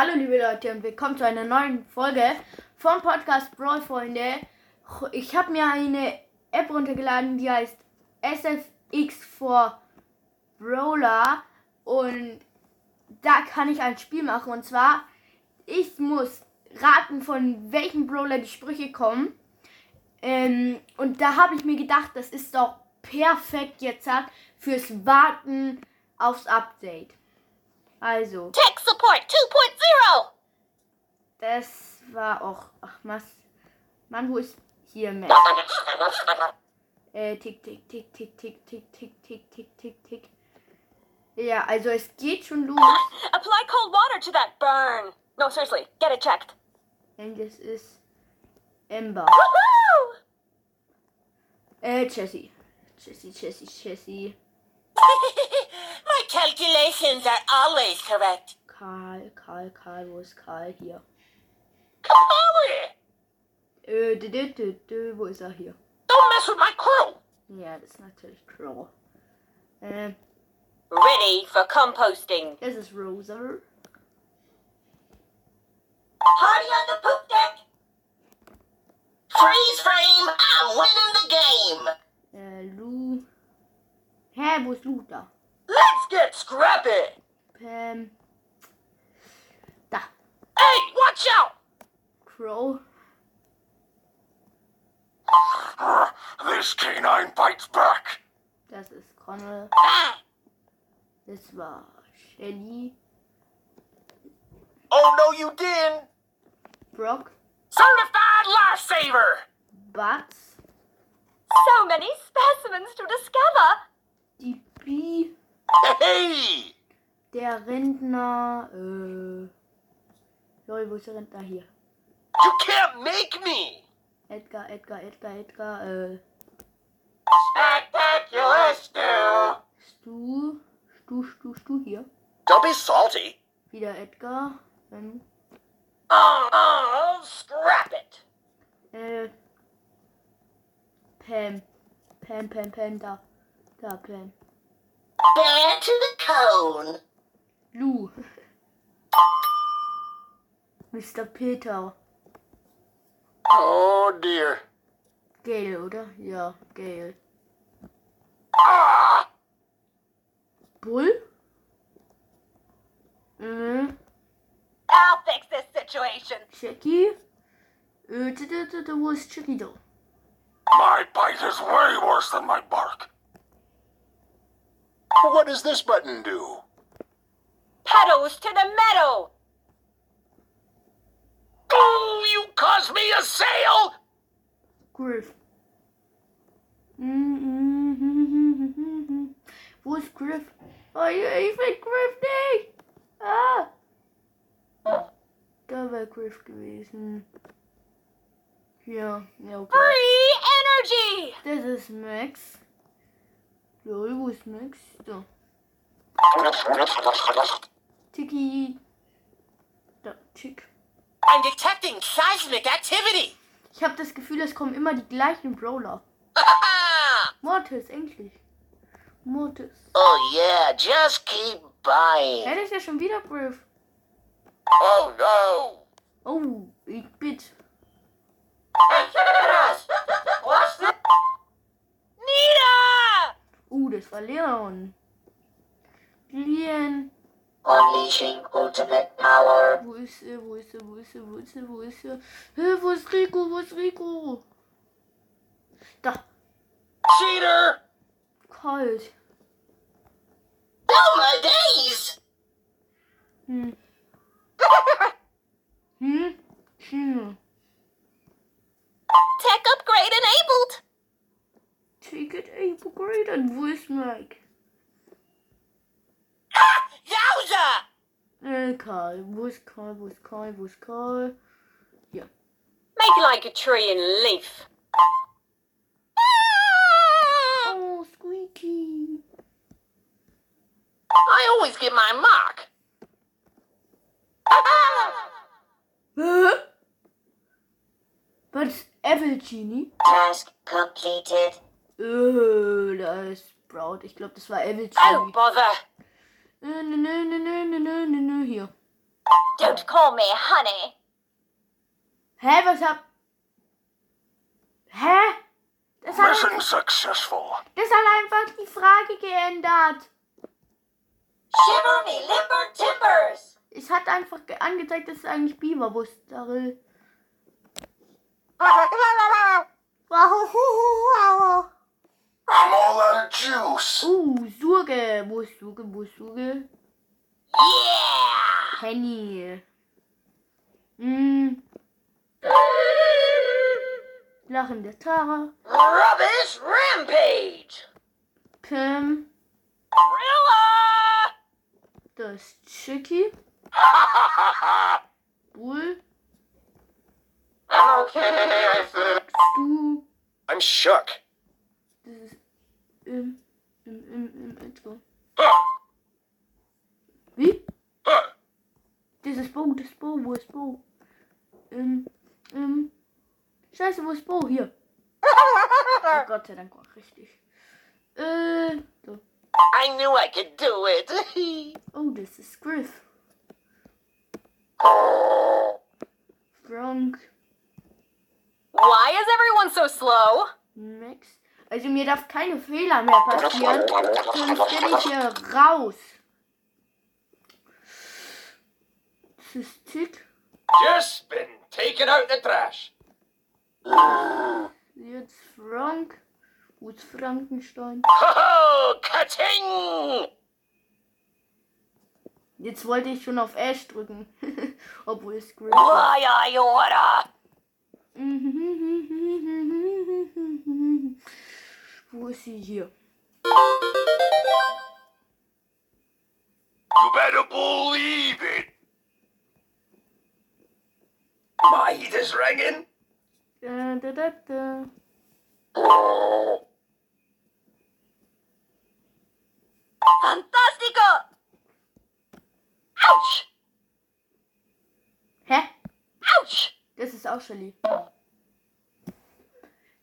Hallo liebe Leute und willkommen zu einer neuen Folge vom Podcast Brawl Freunde. Ich habe mir eine App runtergeladen, die heißt SFX for Brawler und da kann ich ein Spiel machen und zwar ich muss raten von welchem Brawler die Sprüche kommen ähm, und da habe ich mir gedacht, das ist doch perfekt jetzt fürs Warten aufs Update. Also. Tech Support 2.0! Das war auch. Ach, was? Mann, wo ist hier Max? äh, tick, tick, tick, tick, tick, tick, tick, tick, tick, tick, tick. Ja, also es geht schon los. Apply cold water to that burn. No, seriously, get it checked. Und es ist Ember. Äh, Jessie. Jessie, Jessie, Jessie. My calculations are always correct. Carl, Carl, Carl, where's Carl here? Carl! Uh, do, do, do, do, what is that er here? Don't mess with my crew! Yeah, that's not his crew. Um, Ready for composting. This is Rosa. Party on the poop deck! Freeze frame! I'm winning the game! Uh, Lou. Hä, wo ist Lou da? Let's get scrappy! Pam. Da. Hey, watch out! Crow. This canine bites back. Das ist Connell. Ah, Das war Shelly. Oh no, you didn't. Brock. Certified lifesaver. Butts. so many specimens to discover! Die Bee. Hey, Der Rentner. Äh. Sorry, wo ist der Rentner hier? you can't make me. Edgar, Edgar, Edgar, Edgar. Äh. Spectacular stew. Stu. Stu, Stu, Stu hier. Don't be salty. Wieder Edgar. Ähm. Oh, oh, scrap it. Äh. Pam. Pam, Pam, Pam, da. Da, Pam. Bear to the cone! Lu. Mr. Peter. Oh dear. Gale, oder? Ja, Gale. Ah, Bull? Mhm. I'll fix this situation. Da, wo ist Jacky da? my bite is way worse than my bark. What does this button do? Pedals to the metal! Oh, you caused me a sale! Griff. Mm-hmm. voice Griff? Are you even Griffy? Ah! Go back, Griff, reason. Yeah, no. Free energy! This is Mix. Lol, wo ist? Da. Tiki. Da, Tick. I'm detecting seismic activity! Ich habe das Gefühl, es kommen immer die gleichen Brawler. Mortis, endlich. Mortis. oh yeah, just keep buying. Ja, das ist ja schon wieder Griff. Oh no. Oh, ich bitte. Uh, Leon. Leon. Unleashing ultimate power. Wo ist er? Wo ist er? Wo ist er? Wo ist er? Wo ist er? Hä, wo ist Rico? Wo ist Rico? Da. Cheater. Kalt. Oh my days! Hm. hm? Hm. Tech upgrade enabled! great on voice mic. Yowza! Okay, voice car, voice car, voice car. Yeah. Make like a tree and leaf. Oh, squeaky. I always get my mark. but ever, genie. Task completed. Öh, da ist Sprout. Ich glaube, das war Evil Oh, bother. Nö, nö, nö, nö, nö, nö, nö, nö, hier. Don't call me honey. Hä, was hab... Hä? Das hat, Mission successful. das hat einfach die Frage geändert. Shiver me limber timbers. Es hat einfach angezeigt, dass es eigentlich B war, wo es Daryl... Wahuhuhuhuhu. I'm all out of juice. Uh, Surge. Wo ist Surge? Wo ist Surge? Yeah. Penny. Mm. Lachende Tara. Rubbish rampage. Pim. Rilla. Das ist Chicky. Bull. Du. I'm shook. Das ist im, im, im, im Intro. Wie? Das ist Bo, das ist Bo, wo ist Bo? Im, im. Scheiße, wo ist Bo? Hier. Oh Gott sei Dank richtig. Äh, so. I knew I could do it. Oh, das ist Griff. Frank. Why is everyone so slow? Max. Also mir darf keine Fehler mehr passieren, sonst bin ich hier raus. Das ist Tick. Just been taking out the trash. Jetzt Frank. Wo ist Frankenstein? Ho, ka-ting! Jetzt wollte ich schon auf Ash drücken. Obwohl es Griff Wo ist sie hier? You better believe it. My heat is ringing. Da, da, da, da. Fantastico. Ouch. Das ist auch Shelly.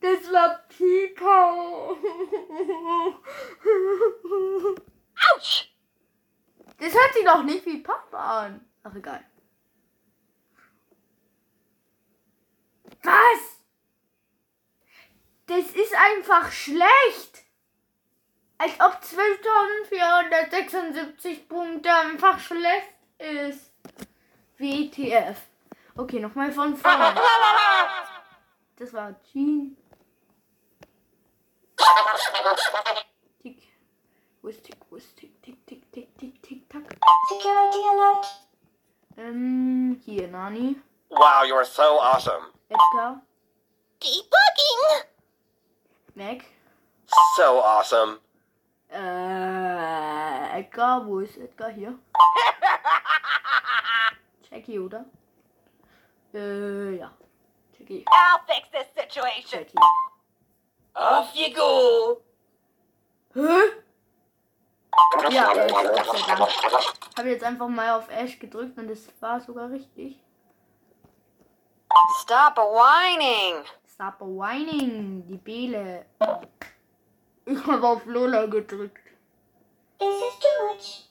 Das war Pika. Ouch. Das hört sich doch nicht wie Papa an. Ach, egal. Was? Das ist einfach schlecht. Als ob 12.476 Punkte einfach schlecht ist. WTF. Okay, nochmal von vorne. Das war Gene. Tick. Wo ist Tick? Wo ist Tick? Tick, Tick, Tick, Tick, Tick, Tack. Security alert. Ähm, hier, Nani. Wow, you're so awesome. Edgar. Debugging. Mac. So awesome. Äh, Edgar, wo ist Edgar? Hier. Jacky, oder? Äh, ja. Jackie. I'll fix this situation. Jackie. Off you go. Hä? Ja, äh. Habe jetzt einfach mal auf Ash gedrückt und es war sogar richtig. Stop whining. Stop whining, die Bele. Ich habe auf Lola gedrückt. This is too much.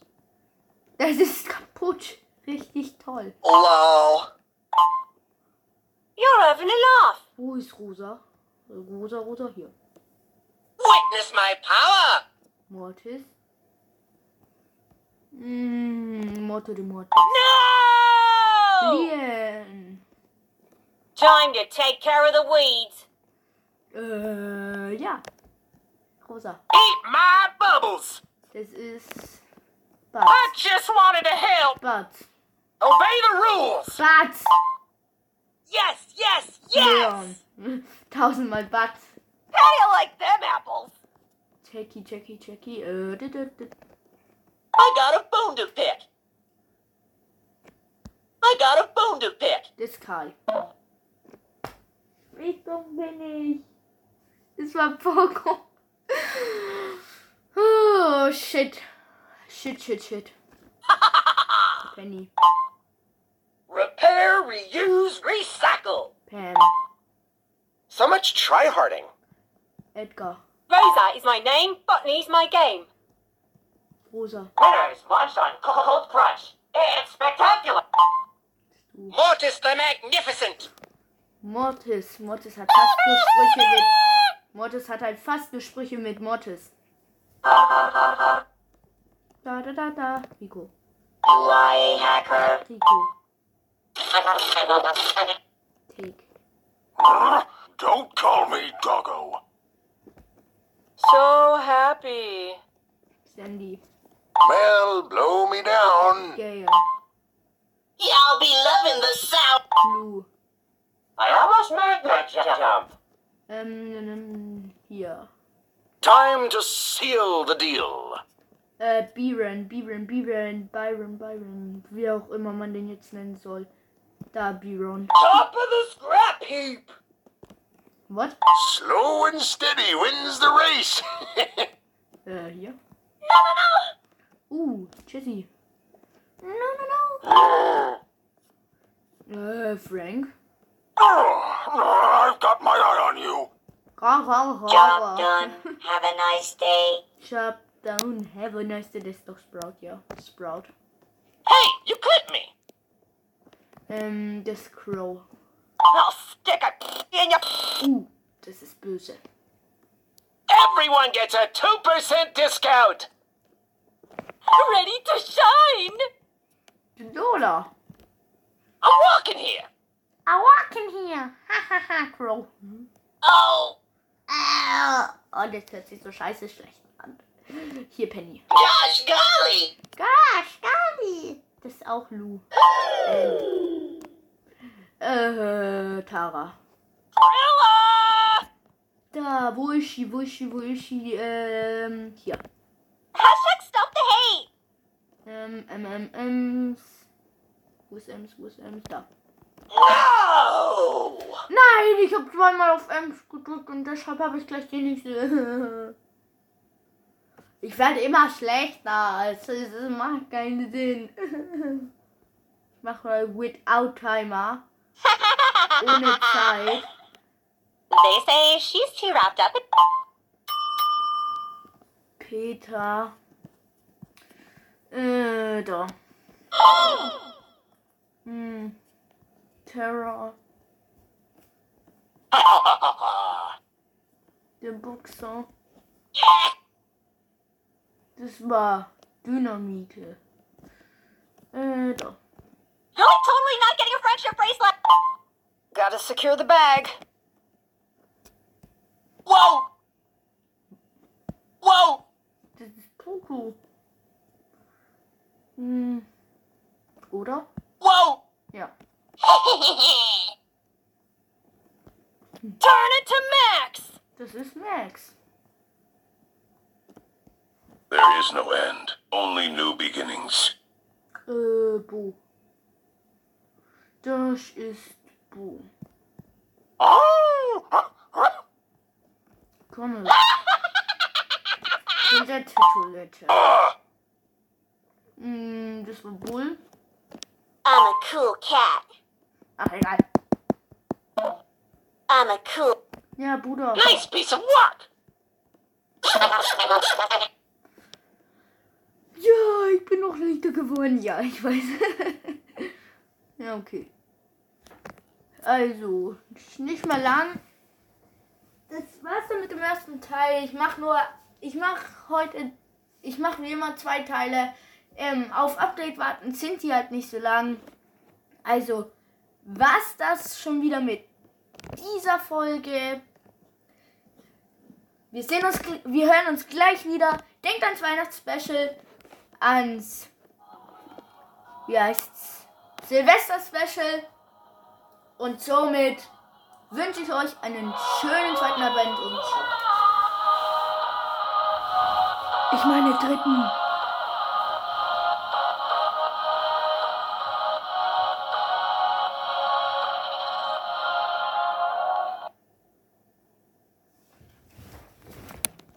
Das ist kaputt. Richtig toll. Lol. You're having a laugh. Wo ist Rosa? Rosa, Rosa, hier. Witness my power. Mortis. Mmm, Motto de Mortis. No! Lien. Time to take care of the weeds. Uh, äh, ja. Rosa. Eat my bubbles. Das ist. But. I just wanted to help. But. Obey the rules. Bud. Yes, yes, yes. Tausendmal Bud. How do you like them apples? Jacky, Jacky, Jacky. Äh, dit, dit, dit. I got a bone to pick. I got a bone to pick. Ist Carl. Richtung bin ich. Das war Poco. Oh, shit. Shit, shit, shit. Penny. Repair, reuse, recycle. Pam. So much tryharding. Edgar. Rosa is my name, Botany's my game. Rosa. Winners launched on Cold Crunch. It's spectacular. Mortis the Magnificent. Mortis. Mortis hat fast nur Sprüche mit. Mortis hat halt fast nur Sprüche mit Mortis. Da da da da. Rico. Why, hacker? Rico. Take. Ah, don't call me Doggo. So happy. Sandy. Well, blow me down. Gale. Y'all be loving the sound. Blue. I almost made that jump. Ähm, ähm, hier. Time to seal the deal. Uh, äh, Byron, Byron, Byron, Byron, Byron. Wie auch immer man den jetzt nennen soll. Da, Byron. Top of the scrap heap. What? Slow and steady wins the race. Äh, hier. Uh, Jessie. No, no, no. Äh, Frank. oh, I've got my eye on you. Job done. Have a nice day. Job done. Have a nice day. Das ist doch Sprout, ja. Sprout. Hey, you clipped me. Ähm, das er Crow. I'll stick a in your. Uh, das ist böse. Everyone gets a 2% discount. Ready to shine. Lola. I'm walking here. I walk in here. Ha, ha, ha, Crow. Oh, Oh, das hört sich so scheiße schlecht an. Hier, Penny. gosh golly. Gosh, Gabi. Das ist auch Lou. Ähm, äh, Tara. Da, wo ist sie, wo ist sie, wo ist sie? Ähm, hier. Hashtag stop the hate. Ähm, ähm, ähm, ähm. Wo ist Ems, wo ist Ems? Da. No. Nein, ich habe zweimal auf Ems gedrückt und deshalb habe ich gleich die nächste. Ich werde immer schlechter. Also, es macht keinen Sinn. Ich mache mal without Timer. Ohne Zeit. They say she's too wrapped up in Peter. Äh, da. Hm. Terror. Der Boxer. Das war Dynamite. Äh, uh, da. You're totally not getting a friendship bracelet. Gotta secure the bag. Whoa. Whoa. Das ist Poco. Hm. Oder? Whoa. Ja. Turn it to Max. Das ist Max. There is no end, only new beginnings. Äh, Bo. Das ist Bo. Oh! Komm. Hinter der Toilette. Ah, Hm, das war Bull. I'm a cool cat. Ach, egal. I'm a cool. Ja, Bruder. nice piece of work. Ja, ich bin noch Lichter geworden. Ja, ich weiß. ja, okay. Also, nicht mehr lang. Das war's dann mit dem ersten Teil. Ich mach nur, ich mach heute, ich mach wie immer zwei Teile. Ähm, auf Update warten sind die halt nicht so lang. Also, was das schon wieder mit dieser Folge. Wir sehen uns, wir hören uns gleich wieder. Denkt ans Weihnachtsspecial, ans, wie heißt's, Silvester-Special. Und somit wünsche ich euch einen schönen zweiten Advent und. Ich meine dritten.